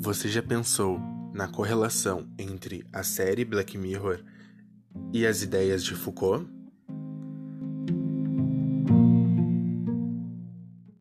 Você já pensou na correlação entre a série Black Mirror e as ideias de Foucault?